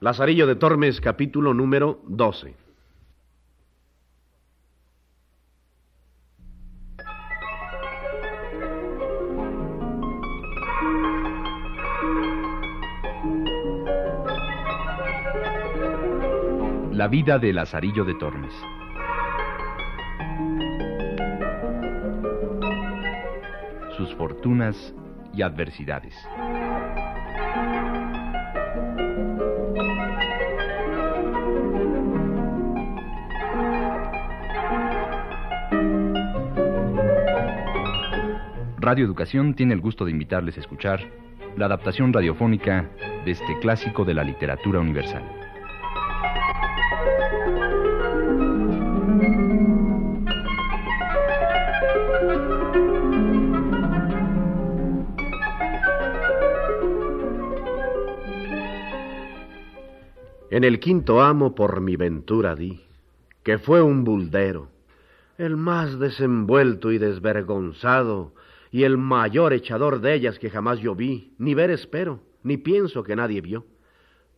Lazarillo de Tormes, capítulo número 12. La vida de Lazarillo de Tormes. Sus fortunas y adversidades. Radio Educación tiene el gusto de invitarles a escuchar la adaptación radiofónica de este clásico de la literatura universal. En el quinto amo por mi ventura di, que fue un buldero, el más desenvuelto y desvergonzado, y el mayor echador de ellas que jamás yo vi, ni ver espero, ni pienso que nadie vio,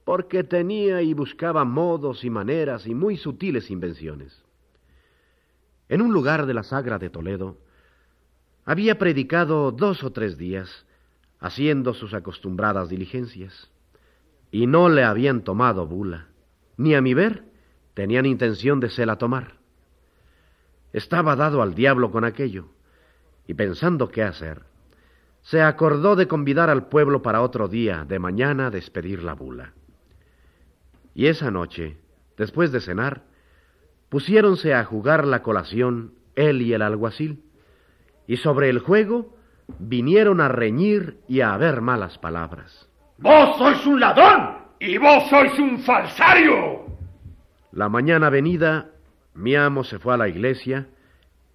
porque tenía y buscaba modos y maneras y muy sutiles invenciones. En un lugar de la Sagra de Toledo, había predicado dos o tres días, haciendo sus acostumbradas diligencias, y no le habían tomado bula, ni a mi ver tenían intención de se la tomar. Estaba dado al diablo con aquello, y pensando qué hacer, se acordó de convidar al pueblo para otro día, de mañana, a despedir la bula. Y esa noche, después de cenar, pusiéronse a jugar la colación él y el alguacil, y sobre el juego vinieron a reñir y a haber malas palabras. Vos sois un ladrón y vos sois un falsario. La mañana venida, mi amo se fue a la iglesia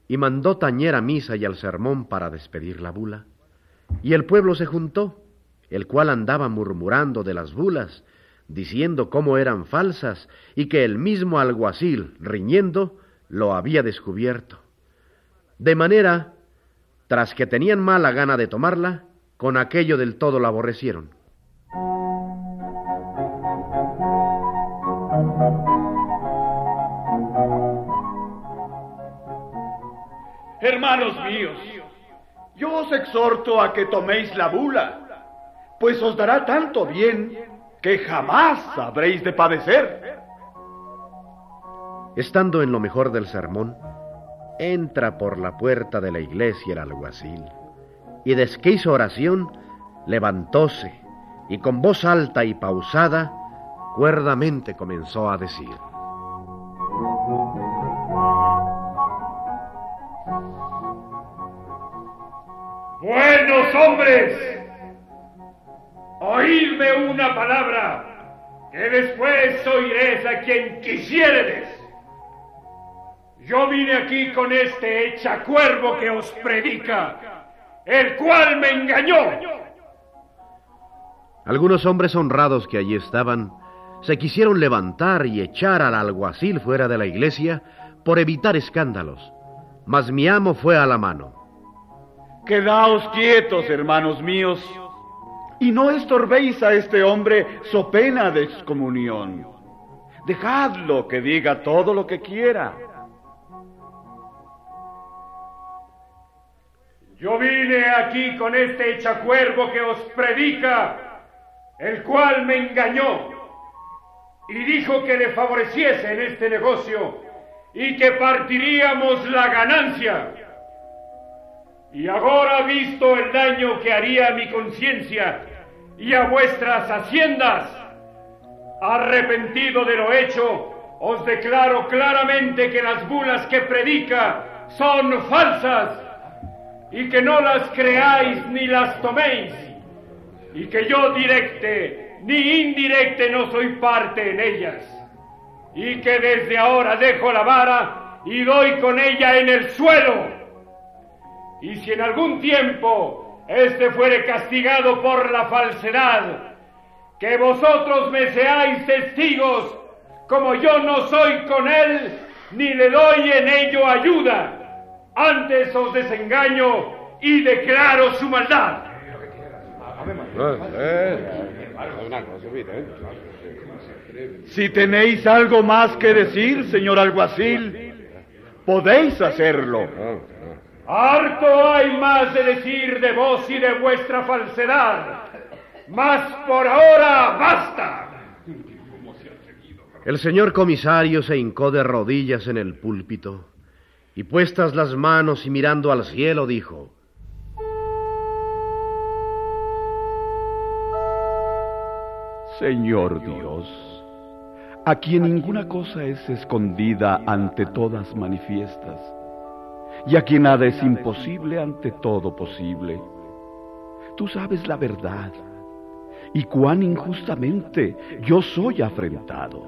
y mandó tañer a misa y al sermón para despedir la bula. Y el pueblo se juntó, el cual andaba murmurando de las bulas, diciendo cómo eran falsas y que el mismo alguacil, riñendo, lo había descubierto. De manera, tras que tenían mala gana de tomarla, con aquello del todo la aborrecieron. Hermanos míos, yo os exhorto a que toméis la bula, pues os dará tanto bien que jamás habréis de padecer. Estando en lo mejor del sermón, entra por la puerta de la iglesia el alguacil, y desde que hizo oración, levantóse, y con voz alta y pausada, cuerdamente comenzó a decir. Buenos hombres, oídme una palabra, que después oiréis a quien quisiéredes. Yo vine aquí con este echacuervo que os predica, el cual me engañó. Algunos hombres honrados que allí estaban se quisieron levantar y echar al alguacil fuera de la iglesia por evitar escándalos, mas mi amo fue a la mano. Quedaos quietos, hermanos míos, y no estorbéis a este hombre so pena de excomunión. Dejadlo que diga todo lo que quiera. Yo vine aquí con este echacuervo que os predica, el cual me engañó y dijo que le favoreciese en este negocio y que partiríamos la ganancia. Y ahora visto el daño que haría a mi conciencia y a vuestras haciendas, arrepentido de lo hecho, os declaro claramente que las bulas que predica son falsas y que no las creáis ni las toméis, y que yo directe ni indirecte no soy parte en ellas, y que desde ahora dejo la vara y doy con ella en el suelo. Y si en algún tiempo éste fuere castigado por la falsedad, que vosotros me seáis testigos, como yo no soy con él, ni le doy en ello ayuda. Antes os desengaño y declaro su maldad. Si tenéis algo más que decir, señor alguacil, podéis hacerlo. Harto hay más de decir de vos y de vuestra falsedad. Mas por ahora basta. El señor comisario se hincó de rodillas en el púlpito y puestas las manos y mirando al cielo dijo, Señor Dios, a quien ninguna cosa es escondida ante todas manifiestas, y a quien nada es imposible ante todo posible. Tú sabes la verdad y cuán injustamente yo soy afrentado.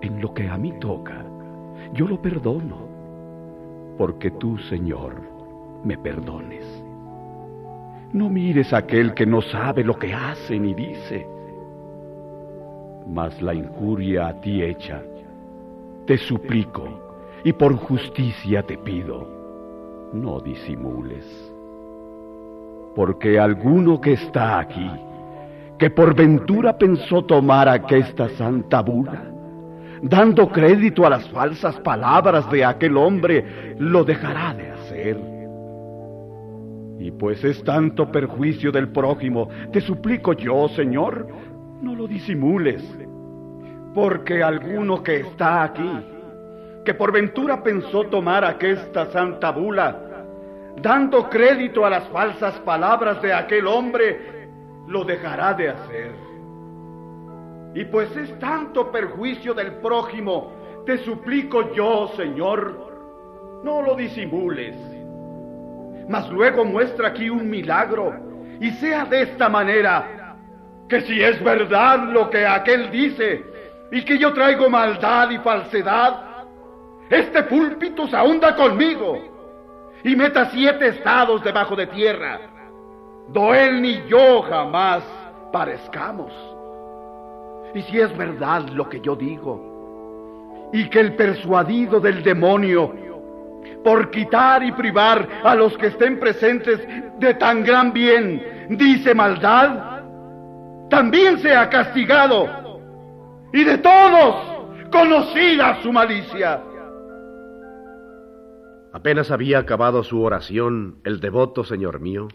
En lo que a mí toca, yo lo perdono, porque tú, Señor, me perdones. No mires a aquel que no sabe lo que hace ni dice, mas la injuria a ti hecha, te suplico y por justicia te pido, no disimules. Porque alguno que está aquí, que por ventura pensó tomar aquesta santa bula, dando crédito a las falsas palabras de aquel hombre, lo dejará de hacer. Y pues es tanto perjuicio del prójimo, te suplico yo, Señor, no lo disimules, porque alguno que está aquí, que por ventura pensó tomar aquesta santa bula, dando crédito a las falsas palabras de aquel hombre, lo dejará de hacer. Y pues es tanto perjuicio del prójimo, te suplico yo, Señor, no lo disimules. Mas luego muestra aquí un milagro y sea de esta manera, que si es verdad lo que aquel dice y que yo traigo maldad y falsedad, este púlpito se ahunda conmigo y meta siete estados debajo de tierra, do él ni yo jamás parezcamos. Y si es verdad lo que yo digo, y que el persuadido del demonio, por quitar y privar a los que estén presentes de tan gran bien, dice maldad, también sea castigado, y de todos conocida su malicia. Apenas había acabado su oración el devoto señor mío,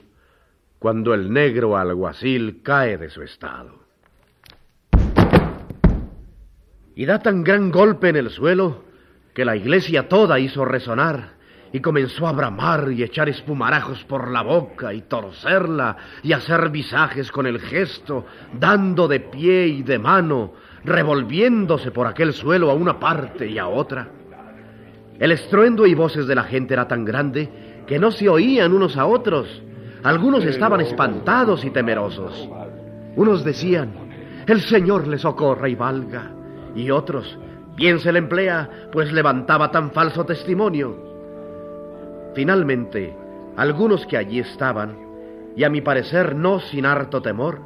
cuando el negro alguacil cae de su estado. Y da tan gran golpe en el suelo que la iglesia toda hizo resonar y comenzó a bramar y echar espumarajos por la boca y torcerla y hacer visajes con el gesto, dando de pie y de mano, revolviéndose por aquel suelo a una parte y a otra. El estruendo y voces de la gente era tan grande que no se oían unos a otros. Algunos estaban espantados y temerosos. Unos decían, el Señor le socorra y valga. Y otros, bien se le emplea, pues levantaba tan falso testimonio. Finalmente, algunos que allí estaban, y a mi parecer no sin harto temor,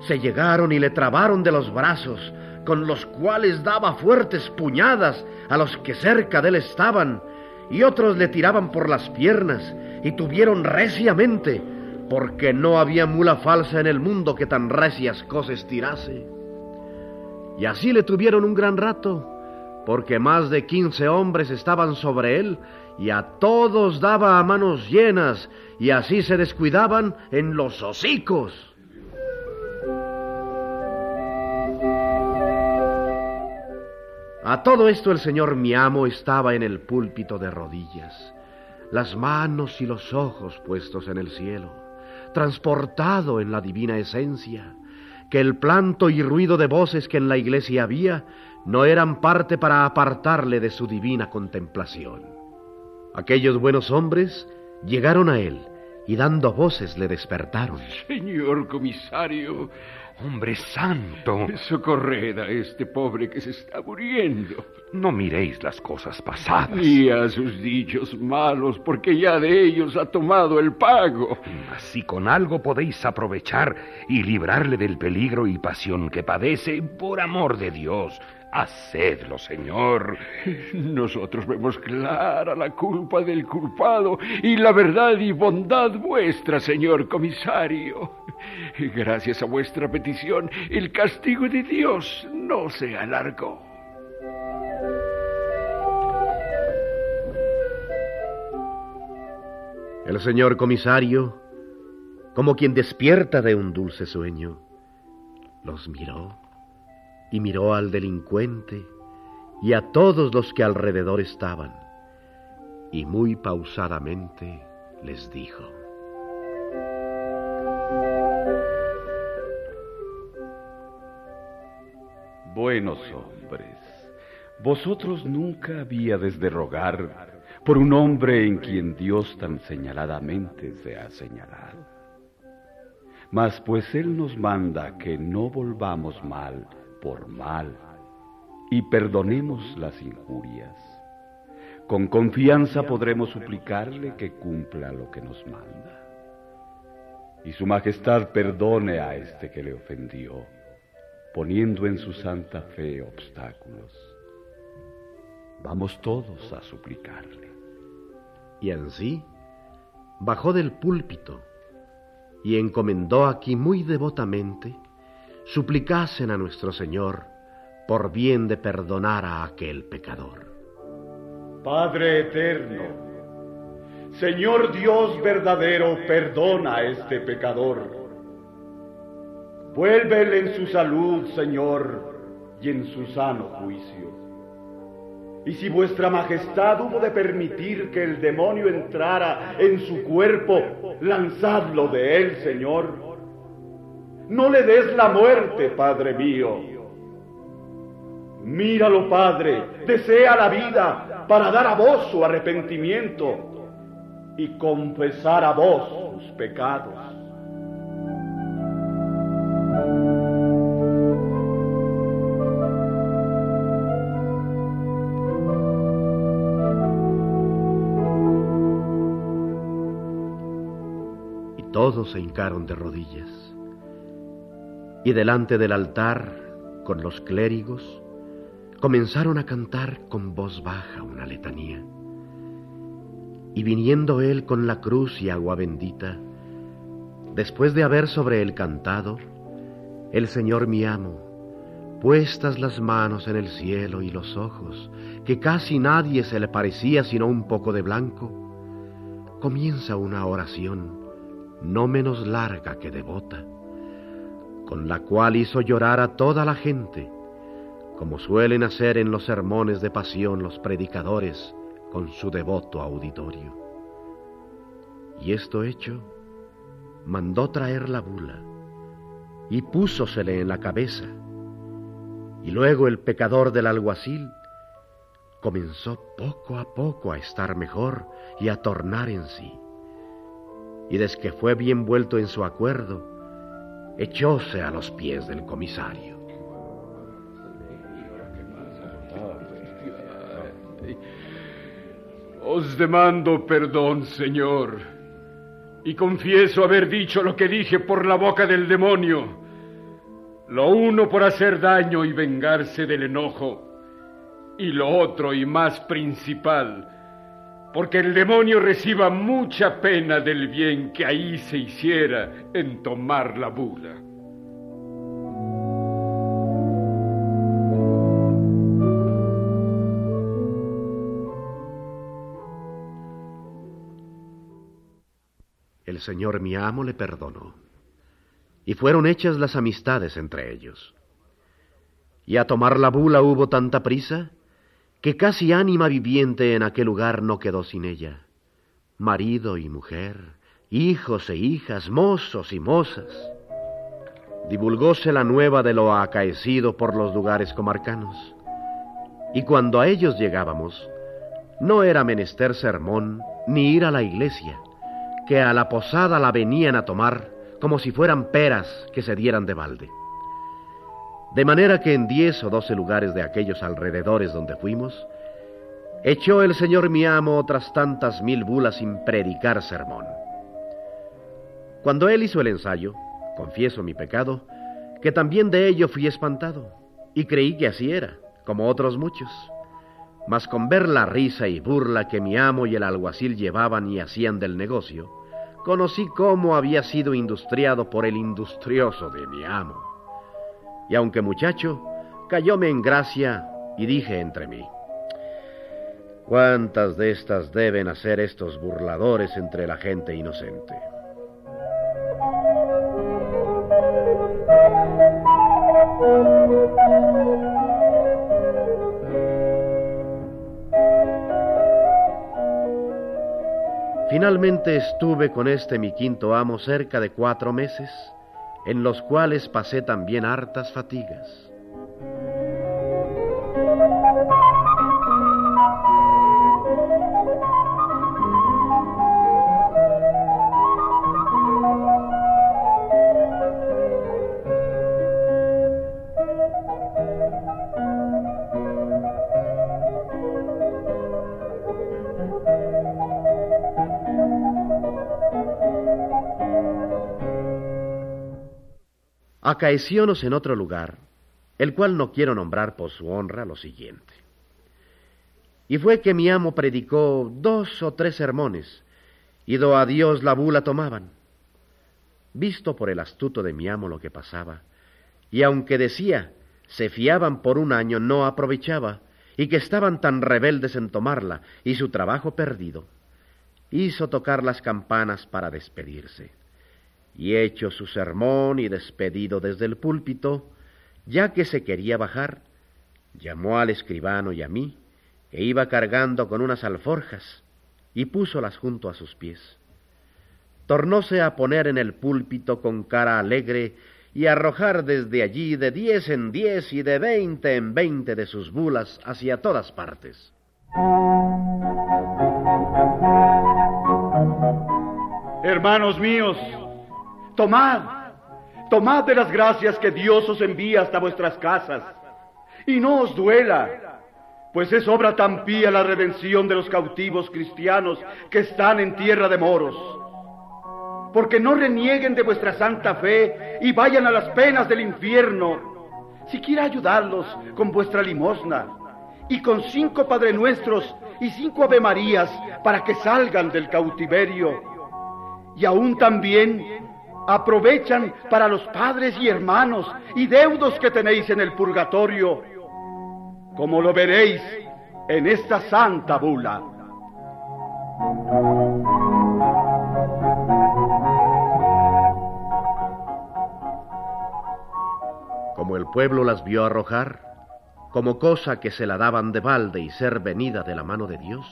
se llegaron y le trabaron de los brazos, con los cuales daba fuertes puñadas a los que cerca de él estaban, y otros le tiraban por las piernas, y tuvieron reciamente, porque no había mula falsa en el mundo que tan recias cosas tirase. Y así le tuvieron un gran rato, porque más de quince hombres estaban sobre él, y a todos daba a manos llenas, y así se descuidaban en los hocicos. A todo esto el señor mi amo estaba en el púlpito de rodillas, las manos y los ojos puestos en el cielo, transportado en la divina esencia, que el planto y ruido de voces que en la iglesia había no eran parte para apartarle de su divina contemplación. Aquellos buenos hombres llegaron a él y dando voces le despertaron. Señor comisario, hombre santo. Socorred a este pobre que se está muriendo. No miréis las cosas pasadas. Ni a sus dichos malos, porque ya de ellos ha tomado el pago. Así con algo podéis aprovechar y librarle del peligro y pasión que padece, por amor de Dios, Hacedlo, señor. Nosotros vemos clara la culpa del culpado y la verdad y bondad vuestra, señor comisario. Gracias a vuestra petición, el castigo de Dios no se alargó. El señor comisario, como quien despierta de un dulce sueño, los miró y miró al delincuente y a todos los que alrededor estaban, y muy pausadamente les dijo, Buenos hombres, vosotros nunca habíades de rogar por un hombre en quien Dios tan señaladamente se ha señalado. Mas pues Él nos manda que no volvamos mal por mal y perdonemos las injurias. Con confianza podremos suplicarle que cumpla lo que nos manda. Y su majestad perdone a este que le ofendió, poniendo en su santa fe obstáculos. Vamos todos a suplicarle. Y así bajó del púlpito y encomendó aquí muy devotamente suplicasen a nuestro Señor por bien de perdonar a aquel pecador. Padre eterno, Señor Dios verdadero, perdona a este pecador. Vuélvele en su salud, Señor, y en su sano juicio. Y si vuestra majestad hubo de permitir que el demonio entrara en su cuerpo, lanzadlo de él, Señor no le des la muerte, Padre mío. Míralo, Padre, desea la vida para dar a vos su arrepentimiento y confesar a vos sus pecados. Y todos se hincaron de rodillas y delante del altar, con los clérigos, comenzaron a cantar con voz baja una letanía. Y viniendo él con la cruz y agua bendita, después de haber sobre él cantado, el Señor mi amo, puestas las manos en el cielo y los ojos, que casi nadie se le parecía sino un poco de blanco, comienza una oración no menos larga que devota con la cual hizo llorar a toda la gente, como suelen hacer en los sermones de pasión los predicadores con su devoto auditorio. Y esto hecho, mandó traer la bula y púsosele en la cabeza. Y luego el pecador del alguacil comenzó poco a poco a estar mejor y a tornar en sí. Y desde que fue bien vuelto en su acuerdo, echóse a los pies del comisario. Os demando perdón, Señor, y confieso haber dicho lo que dije por la boca del demonio, lo uno por hacer daño y vengarse del enojo, y lo otro y más principal, porque el demonio reciba mucha pena del bien que ahí se hiciera en tomar la bula. El Señor mi amo le perdonó, y fueron hechas las amistades entre ellos. Y a tomar la bula hubo tanta prisa que casi ánima viviente en aquel lugar no quedó sin ella. Marido y mujer, hijos e hijas, mozos y mozas. Divulgóse la nueva de lo acaecido por los lugares comarcanos. Y cuando a ellos llegábamos, no era menester sermón ni ir a la iglesia, que a la posada la venían a tomar como si fueran peras que se dieran de balde. De manera que en diez o doce lugares de aquellos alrededores donde fuimos, echó el señor mi amo otras tantas mil bulas sin predicar sermón. Cuando él hizo el ensayo, confieso mi pecado, que también de ello fui espantado, y creí que así era, como otros muchos. Mas con ver la risa y burla que mi amo y el alguacil llevaban y hacían del negocio, conocí cómo había sido industriado por el industrioso de mi amo. Y aunque muchacho, cayóme en gracia y dije entre mí, ¿cuántas de estas deben hacer estos burladores entre la gente inocente? Finalmente estuve con este mi quinto amo cerca de cuatro meses, en los cuales pasé también hartas fatigas. Acaeciónos en otro lugar, el cual no quiero nombrar por su honra lo siguiente. Y fue que mi amo predicó dos o tres sermones, y do a Dios la bula tomaban. Visto por el astuto de mi amo lo que pasaba, y aunque decía, se fiaban por un año, no aprovechaba, y que estaban tan rebeldes en tomarla, y su trabajo perdido, hizo tocar las campanas para despedirse y hecho su sermón y despedido desde el púlpito, ya que se quería bajar, llamó al escribano y a mí, que iba cargando con unas alforjas, y púsolas junto a sus pies. Tornóse a poner en el púlpito con cara alegre y arrojar desde allí de diez en diez y de veinte en veinte de sus bulas hacia todas partes. Hermanos míos, Tomad, tomad de las gracias que Dios os envía hasta vuestras casas, y no os duela, pues es obra tan pía la redención de los cautivos cristianos que están en tierra de moros. Porque no renieguen de vuestra santa fe y vayan a las penas del infierno, siquiera ayudarlos con vuestra limosna y con cinco Padre Nuestros y cinco Ave Marías para que salgan del cautiverio. Y aún también aprovechan para los padres y hermanos y deudos que tenéis en el purgatorio, como lo veréis en esta santa bula. Como el pueblo las vio arrojar, como cosa que se la daban de balde y ser venida de la mano de Dios,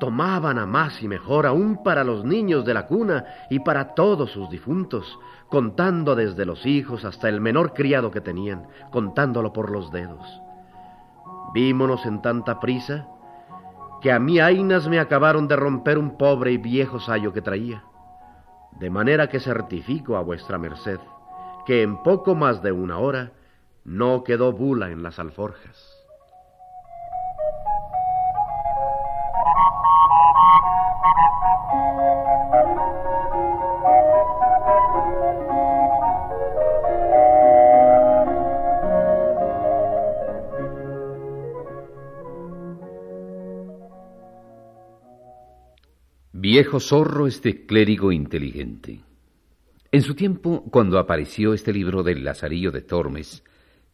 tomaban a más y mejor aún para los niños de la cuna y para todos sus difuntos, contando desde los hijos hasta el menor criado que tenían, contándolo por los dedos. Vímonos en tanta prisa que a mí ainas me acabaron de romper un pobre y viejo sayo que traía, de manera que certifico a vuestra merced que en poco más de una hora no quedó bula en las alforjas. Viejo zorro este clérigo inteligente. En su tiempo, cuando apareció este libro del Lazarillo de Tormes,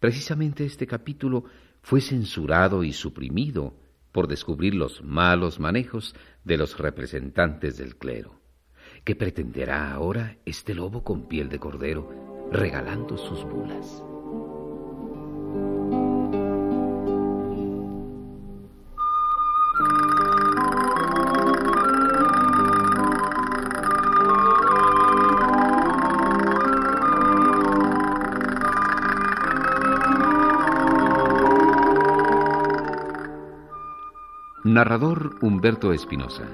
precisamente este capítulo fue censurado y suprimido por descubrir los malos manejos de los representantes del clero. ¿Qué pretenderá ahora este lobo con piel de cordero regalando sus bulas? Narrador Humberto Espinosa.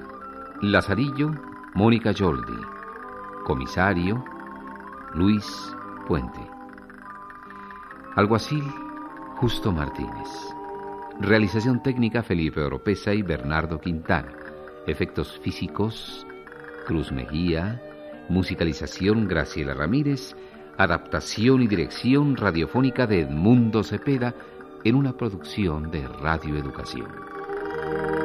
Lazarillo Mónica Yoldi. Comisario Luis Puente. Alguacil Justo Martínez. Realización técnica Felipe Oropesa y Bernardo Quintana. Efectos físicos Cruz Mejía. Musicalización Graciela Ramírez. Adaptación y dirección radiofónica de Edmundo Cepeda en una producción de Radio Educación. you